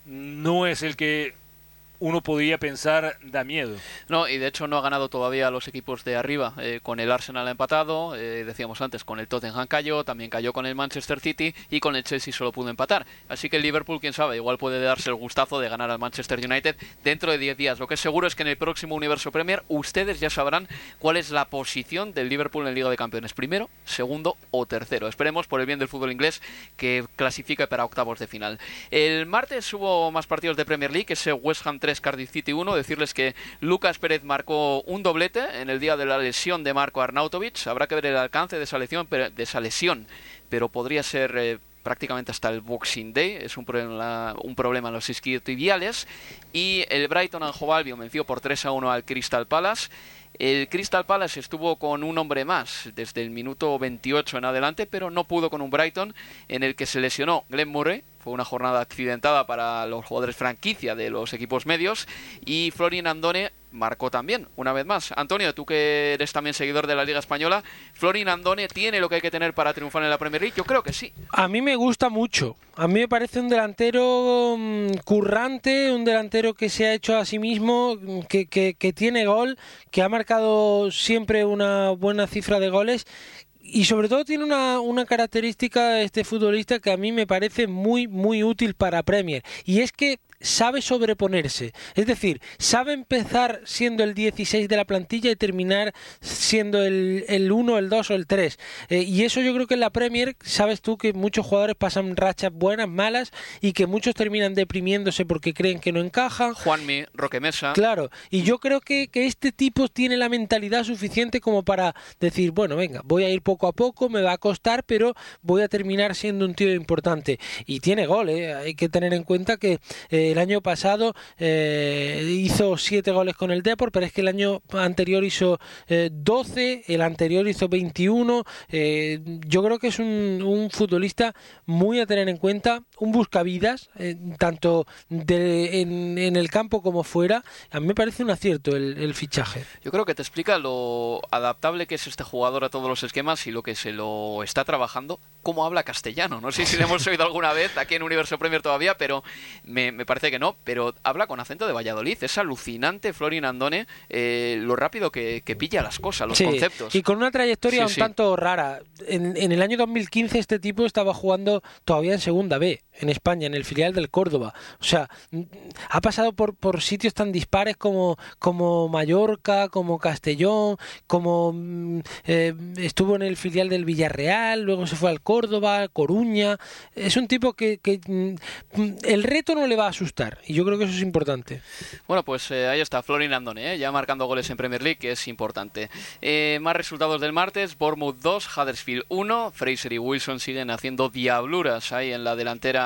no es el que uno podía pensar da miedo. No, y de hecho no ha ganado todavía los equipos de arriba. Eh, con el Arsenal ha empatado, eh, decíamos antes, con el Tottenham cayó, también cayó con el Manchester City y con el Chelsea solo pudo empatar. Así que el Liverpool, quién sabe, igual puede darse el gustazo de ganar al Manchester United dentro de 10 días. Lo que es seguro es que en el próximo Universo Premier ustedes ya sabrán cuál es la posición del Liverpool en Liga de Campeones. Primero, segundo o tercero. Esperemos por el bien del fútbol inglés que clasifique para octavos de final. El martes hubo más partidos de Premier League, ese West Ham 3, Cardiff City 1. Decirles que Lucas Pérez marcó un doblete en el día de la lesión de Marco Arnautovic. Habrá que ver el alcance de esa lesión, pero, de esa lesión, pero podría ser eh, prácticamente hasta el Boxing Day. Es un problema, un problema en los isquiotibiales. Y el Brighton Anjovalvio venció por 3 a 1 al Crystal Palace. El Crystal Palace estuvo con un hombre más desde el minuto 28 en adelante, pero no pudo con un Brighton en el que se lesionó Glenn Murray, fue una jornada accidentada para los jugadores franquicia de los equipos medios y Florin Andone marcó también, una vez más. Antonio, tú que eres también seguidor de la Liga Española, ¿Florin Andone tiene lo que hay que tener para triunfar en la Premier League? Yo creo que sí. A mí me gusta mucho. A mí me parece un delantero mm, currante, un delantero que se ha hecho a sí mismo, mm, que, que, que tiene gol, que ha marcado siempre una buena cifra de goles y sobre todo tiene una, una, característica este futbolista que a mí me parece muy muy útil para Premier y es que sabe sobreponerse. Es decir, sabe empezar siendo el 16 de la plantilla y terminar siendo el, el 1, el 2 o el 3. Eh, y eso yo creo que en la Premier, sabes tú que muchos jugadores pasan rachas buenas, malas y que muchos terminan deprimiéndose porque creen que no encajan. Juanmi, Roque Mesa. Claro, y yo creo que, que este tipo tiene la mentalidad suficiente como para decir, bueno, venga, voy a ir poco a poco, me va a costar, pero voy a terminar siendo un tío importante. Y tiene gol, ¿eh? hay que tener en cuenta que... Eh, el año pasado eh, hizo 7 goles con el Depor, pero es que el año anterior hizo 12, eh, el anterior hizo 21. Eh, yo creo que es un, futbolista muy a tener en cuenta, un buscavidas, tanto en, el campo como fuera. A mí me parece un acierto el, el fichaje. Yo creo que te explica lo adaptable que es este jugador a todos los esquemas y lo que se lo está trabajando, cómo habla castellano. No sé si lo hemos oído alguna vez aquí en Universo Premier todavía, pero me, me parece que no, pero habla con acento de Valladolid. Es alucinante, Florin Andone, eh, lo rápido que, pilla las cosas, los conceptos. Y con una trayectoria un tanto rara. En, en, el año 2015 este tipo estaba jugando todavía en Segunda B, en España, en el filial del Córdoba. O sea, ha pasado por, por sitios tan dispares como, como Mallorca, como Castellón, como mm, eh, estuvo en el filial del Villarreal, luego se fue al Córdoba, Coruña. Es un tipo que, que mm, el reto no le va a asustar y yo creo que eso es importante. Bueno, pues eh, ahí está Florin Andone, eh, ya marcando goles en Premier League, que es importante. más resultados del martes, Bournemouth 2, Huddersfield 1, Fraser y Wilson siguen haciendo diabluras ahí en la delantera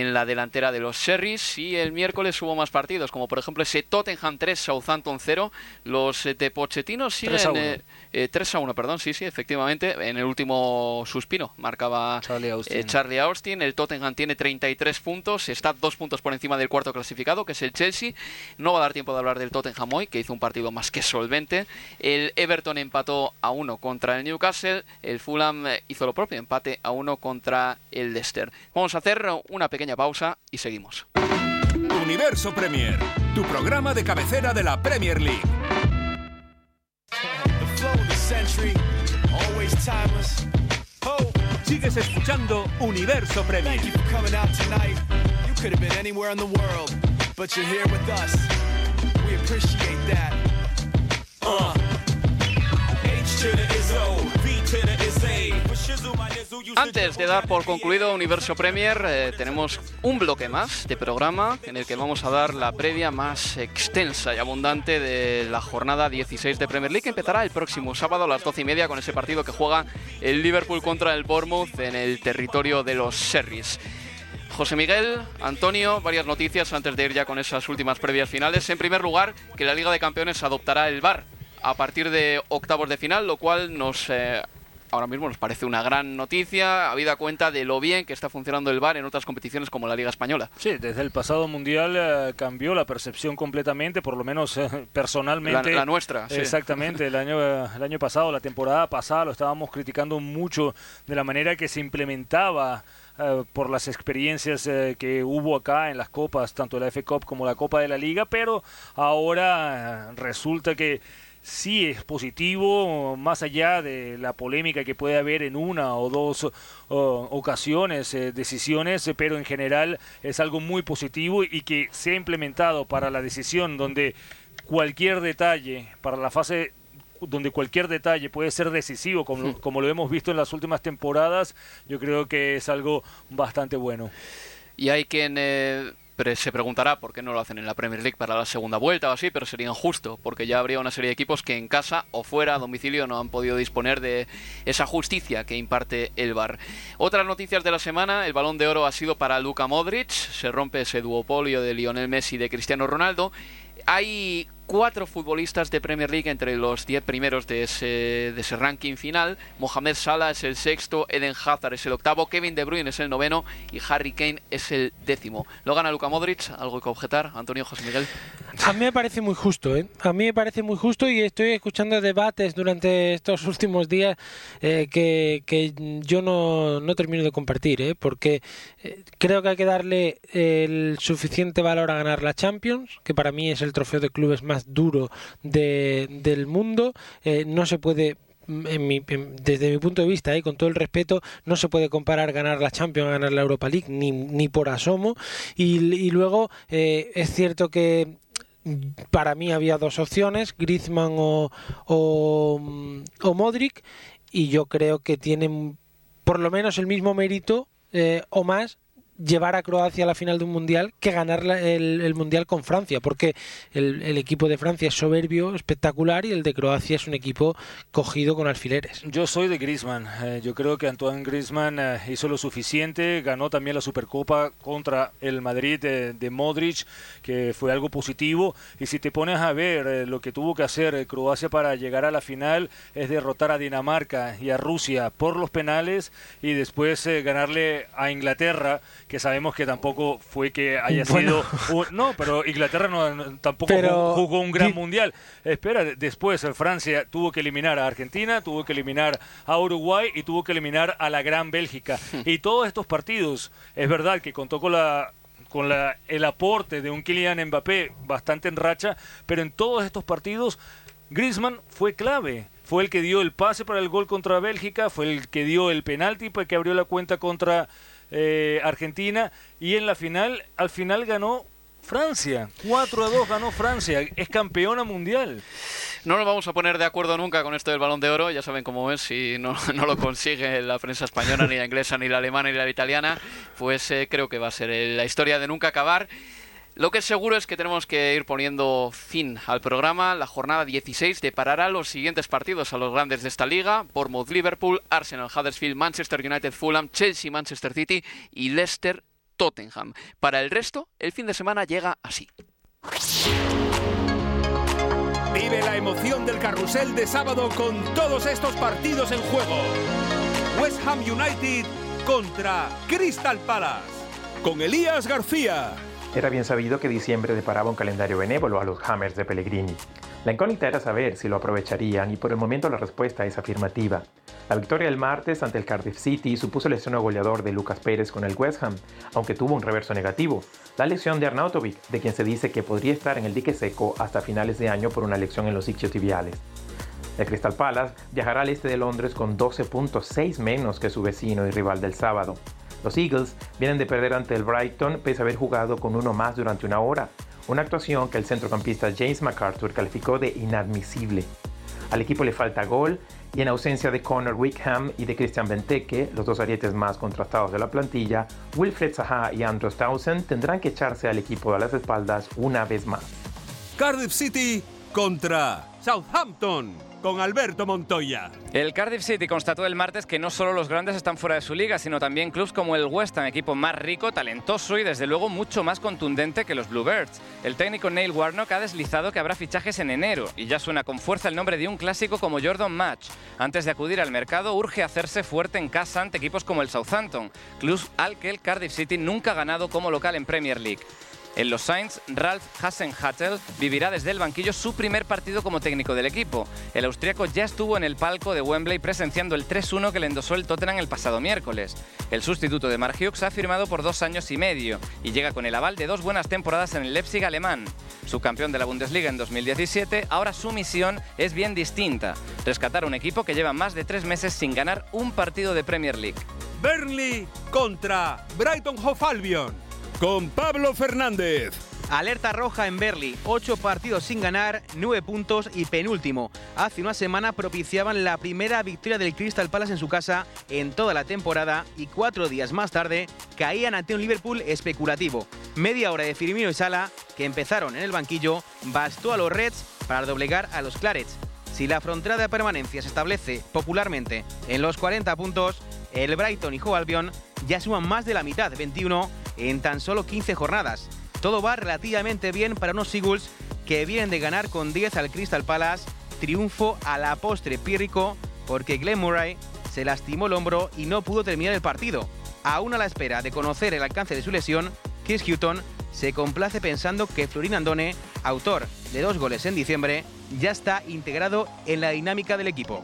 en la delantera de los Sherrys y el miércoles hubo más partidos, como por ejemplo ese Tottenham 3, Southampton 0. Los eh, de Pochettino siguen 3 a 1. Eh, 3 a 1, perdón, sí, sí, efectivamente, en el último suspiro marcaba Charlie Austin. Eh, Charlie Austin. El Tottenham tiene 33 puntos, está dos puntos por encima del cuarto clasificado, que es el Chelsea. No va a dar tiempo de hablar del Tottenham hoy, que hizo un partido más que solvente. El Everton empató a 1 contra el Newcastle. El Fulham hizo lo propio, empate a 1 contra el Leicester. Vamos a hacer una pequeña pausa y seguimos. Universo Premier, tu programa de cabecera de la Premier League. Sigues escuchando Universo Premier. Antes de dar por concluido Universo Premier, eh, tenemos un bloque más de programa en el que vamos a dar la previa más extensa y abundante de la jornada 16 de Premier League, empezará el próximo sábado a las 12 y media con ese partido que juega el Liverpool contra el Bournemouth en el territorio de los Serris. José Miguel, Antonio, varias noticias antes de ir ya con esas últimas previas finales. En primer lugar, que la Liga de Campeones adoptará el VAR a partir de octavos de final, lo cual nos eh, ahora mismo nos parece una gran noticia, habida cuenta de lo bien que está funcionando el VAR en otras competiciones como la Liga Española. Sí, desde el pasado Mundial eh, cambió la percepción completamente, por lo menos eh, personalmente. La, nuestra, sí. Exactamente, el año, el año pasado, la temporada pasada, lo estábamos criticando mucho de la manera que se implementaba eh, por las experiencias eh, que hubo acá en las copas, tanto la F Cup como la Copa de la Liga, pero ahora eh, resulta que sí es positivo, más allá de la polémica que puede haber en una o dos ocasiones, decisiones, pero en general es algo muy positivo y que se ha implementado para la decisión donde cualquier detalle para la fase donde cualquier detalle puede ser decisivo, como, como lo hemos visto en las últimas temporadas, yo creo que es algo bastante bueno. Y hay quien eh, se preguntará por qué no lo hacen en la Premier League para la segunda vuelta o así, pero sería injusto, porque ya habría una serie de equipos que en casa o fuera a domicilio no han podido disponer de esa justicia que imparte el VAR. Otras noticias de la semana, el balón de oro ha sido para Luka Modric, se rompe ese duopolio de Lionel Messi y de Cristiano Ronaldo. Hay cuatro futbolistas de Premier League entre los diez primeros de ese, de ese ranking final. Mohamed Salah es el sexto, Eden Hazard es el octavo, Kevin De Bruyne es el noveno y Harry Kane es el décimo. Lo gana Luka Modric, algo que objetar, Antonio José Miguel. A mí me parece muy justo, ¿eh? A mí me parece muy justo y estoy escuchando debates durante estos últimos días eh, que, yo no, no, termino de compartir, ¿eh? Porque eh, creo que hay que darle el suficiente valor a ganar la Champions, que para mí es el trofeo de clubes más duro del mundo. Eh, no se puede desde mi punto de vista y con todo el respeto no se puede comparar ganar la Champions a ganar la Europa League ni, ni por asomo y, luego eh, es cierto que para mí había dos opciones Griezmann o, o, o Modric y yo creo que tienen por lo menos el mismo mérito eh, o más llevar a Croacia a la final de un mundial que ganar el, mundial con Francia, porque el, equipo de Francia es soberbio, espectacular y el de Croacia es un equipo cogido con alfileres. Yo soy de Griezmann, eh, yo creo que Antoine Griezmann eh, hizo lo suficiente, ganó también la Supercopa contra el Madrid de, Modric, que fue algo positivo, y si te pones a ver eh, lo que tuvo que hacer Croacia para llegar a la final es derrotar a Dinamarca y a Rusia por los penales y después ganarle a Inglaterra que sabemos que tampoco fue que haya sido... no, pero Inglaterra no, tampoco jugó, un gran mundial. Espera, después eh, Francia tuvo que eliminar a Argentina, tuvo que eliminar a Uruguay y tuvo que eliminar a la Gran Bélgica. y todos estos partidos, es verdad que contó con la con la, el aporte de un Kylian Mbappé bastante en racha, pero en todos estos partidos Griezmann fue clave fue el que dio el pase para el gol contra Bélgica, fue el que dio el penalti pues, que abrió la cuenta contra eh, Argentina y en la final, al final ganó Francia. 4 a 2 ganó Francia, es campeona mundial. No nos vamos a poner de acuerdo nunca con esto del balón de oro, ya saben cómo es, si no, no lo consigue la prensa española, ni la inglesa, ni la alemana, ni la italiana, pues eh, creo que va a ser la historia de nunca acabar. Lo que es seguro es que tenemos que ir poniendo fin al programa. La jornada 16 deparará los siguientes partidos a los grandes de esta liga: Bournemouth, Liverpool, Arsenal, Huddersfield, Manchester United, Fulham, Chelsea, Manchester City y Leicester, Tottenham. Para el resto, el fin de semana llega así. Vive la emoción del carrusel de sábado con todos estos partidos en juego. West Ham United contra Crystal Palace. Con Elías García. Era bien sabido que diciembre deparaba un calendario benévolo a los Hammers de Pellegrini. La incógnita era saber si lo aprovecharían y por el momento la respuesta es afirmativa. La victoria del martes ante el Cardiff City supuso el estreno goleador de Lucas Pérez con el West Ham, aunque tuvo un reverso negativo, la lesión de Arnautovic, de quien se dice que podría estar en el dique seco hasta finales de año por una lesión en los isquiotibiales. El Crystal Palace viajará al este de Londres con 12.6 menos que su vecino y rival del sábado. Los Eagles vienen de perder ante el Brighton pese a haber jugado con uno más durante una hora, una actuación que el centrocampista James MacArthur calificó de inadmisible. Al equipo le falta gol y en ausencia de Connor Wickham y de Christian Benteke, los dos arietes más contrastados de la plantilla, Wilfred Zaha y Andros Townsend tendrán que echarse al equipo a las espaldas una vez más. Cardiff City contra Southampton con Alberto Montoya. El Cardiff City constató el martes que no solo los grandes están fuera de su liga, sino también clubes como el West Ham, equipo más rico, talentoso y desde luego mucho más contundente que los Bluebirds. El técnico Neil Warnock ha deslizado que habrá fichajes en enero y ya suena con fuerza el nombre de un clásico como Jordan Match. Antes de acudir al mercado, urge hacerse fuerte en casa ante equipos como el Southampton, club al que el Cardiff City nunca ha ganado como local en Premier League. En los Saints, Ralph Hasenhattel vivirá desde el banquillo su primer partido como técnico del equipo. El austriaco ya estuvo en el palco de Wembley presenciando el 3-1 que le endosó el Tottenham el pasado miércoles. El sustituto de Mark Hughes ha firmado por dos años y medio y llega con el aval de dos buenas temporadas en el Leipzig alemán. Subcampeón de la Bundesliga en 2017, ahora su misión es bien distinta, rescatar un equipo que lleva más de tres meses sin ganar un partido de Premier League. Burnley contra Brighton Hove Albion con Pablo Fernández. Alerta roja en Berly, ocho partidos sin ganar, nueve puntos y penúltimo. Hace una semana propiciaban la primera victoria del Crystal Palace en su casa en toda la temporada y cuatro días más tarde caían ante un Liverpool especulativo. Media hora de Firmino y Sala, que empezaron en el banquillo, bastó a los Reds para doblegar a los Clarets. Si la frontera de permanencia se establece popularmente en los 40 puntos, el Brighton y Hove Albion ya suman más de la mitad, 21, en tan solo 15 jornadas. Todo va relativamente bien para unos Seagulls que vienen de ganar con 10 al Crystal Palace, triunfo a la postre pírrico porque Glenn Murray se lastimó el hombro y no pudo terminar el partido. Aún a la espera de conocer el alcance de su lesión, Chris Hutton se complace pensando que Florin Andone, autor de dos goles en diciembre, ya está integrado en la dinámica del equipo.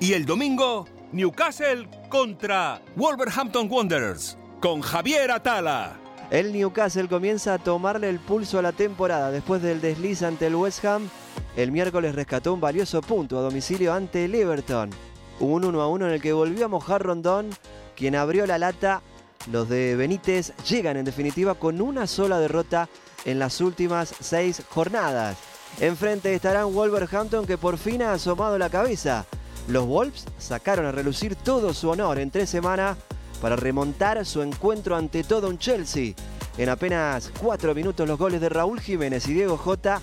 Y el domingo, Newcastle contra Wolverhampton Wanderers con Javier Atala. El Newcastle comienza a tomarle el pulso a la temporada después del desliz ante el West Ham. El miércoles rescató un valioso punto a domicilio ante el Everton. Un 1 a 1 en el que volvió a mojar Rondón, quien abrió la lata. Los de Benítez llegan en definitiva con una sola derrota en las últimas seis jornadas. Enfrente estarán Wolverhampton que por fin ha asomado la cabeza. Los Wolves sacaron a relucir todo su honor en tres semanas para remontar su encuentro ante todo un Chelsea. En apenas cuatro minutos los goles de Raúl Jiménez y Diego Jota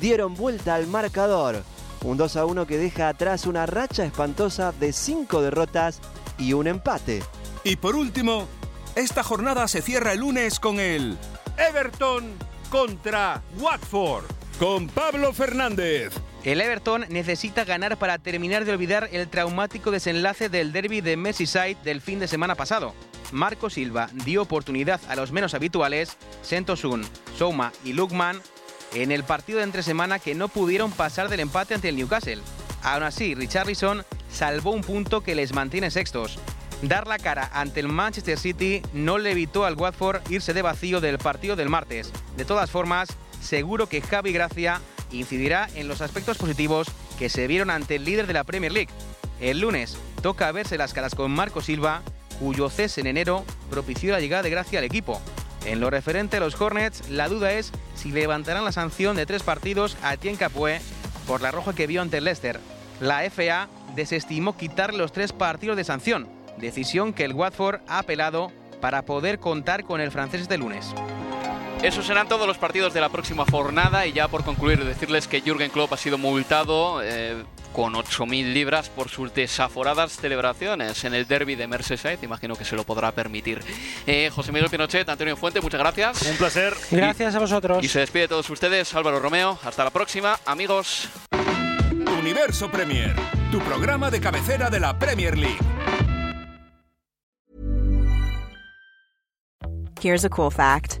dieron vuelta al marcador. Un 2 a 1 que deja atrás una racha espantosa de cinco derrotas y un empate. Y por último, esta jornada se cierra el lunes con el Everton contra Watford, con Pablo Fernández. El Everton necesita ganar para terminar de olvidar el traumático desenlace del derby de Merseyside del fin de semana pasado. Marco Silva dio oportunidad a los menos habituales, Sentosun, Souma y Lukman, en el partido de entre semana que no pudieron pasar del empate ante el Newcastle. Aún así, Richarlison salvó un punto que les mantiene sextos. Dar la cara ante el Manchester City no le evitó al Watford irse de vacío del partido del martes. De todas formas, seguro que Javi Gracia incidirá en los aspectos positivos que se vieron ante el líder de la Premier League. El lunes toca verse las caras con Marco Silva, cuyo cese en enero propició la llegada de Gracia al equipo. En lo referente a los Hornets, la duda es si levantarán la sanción de tres partidos a Tien Capué por la roja que vio ante Leicester. La FA desestimó quitar los tres partidos de sanción, decisión que el Watford ha apelado para poder contar con el francés de lunes. Esos serán todos los partidos de la próxima jornada y ya por concluir decirles que Jürgen Klopp ha sido multado eh, con 8.000 libras por sus desaforadas celebraciones en el derby de Merseyside. Imagino que se lo podrá permitir. Eh, José Miguel Pinochet, Antonio Fuente, muchas gracias. Un placer. Gracias a vosotros. Y se despide de todos ustedes Álvaro Romeo. Hasta la próxima, amigos. Universo Premier, tu programa de cabecera de la Premier League. Here's a cool fact.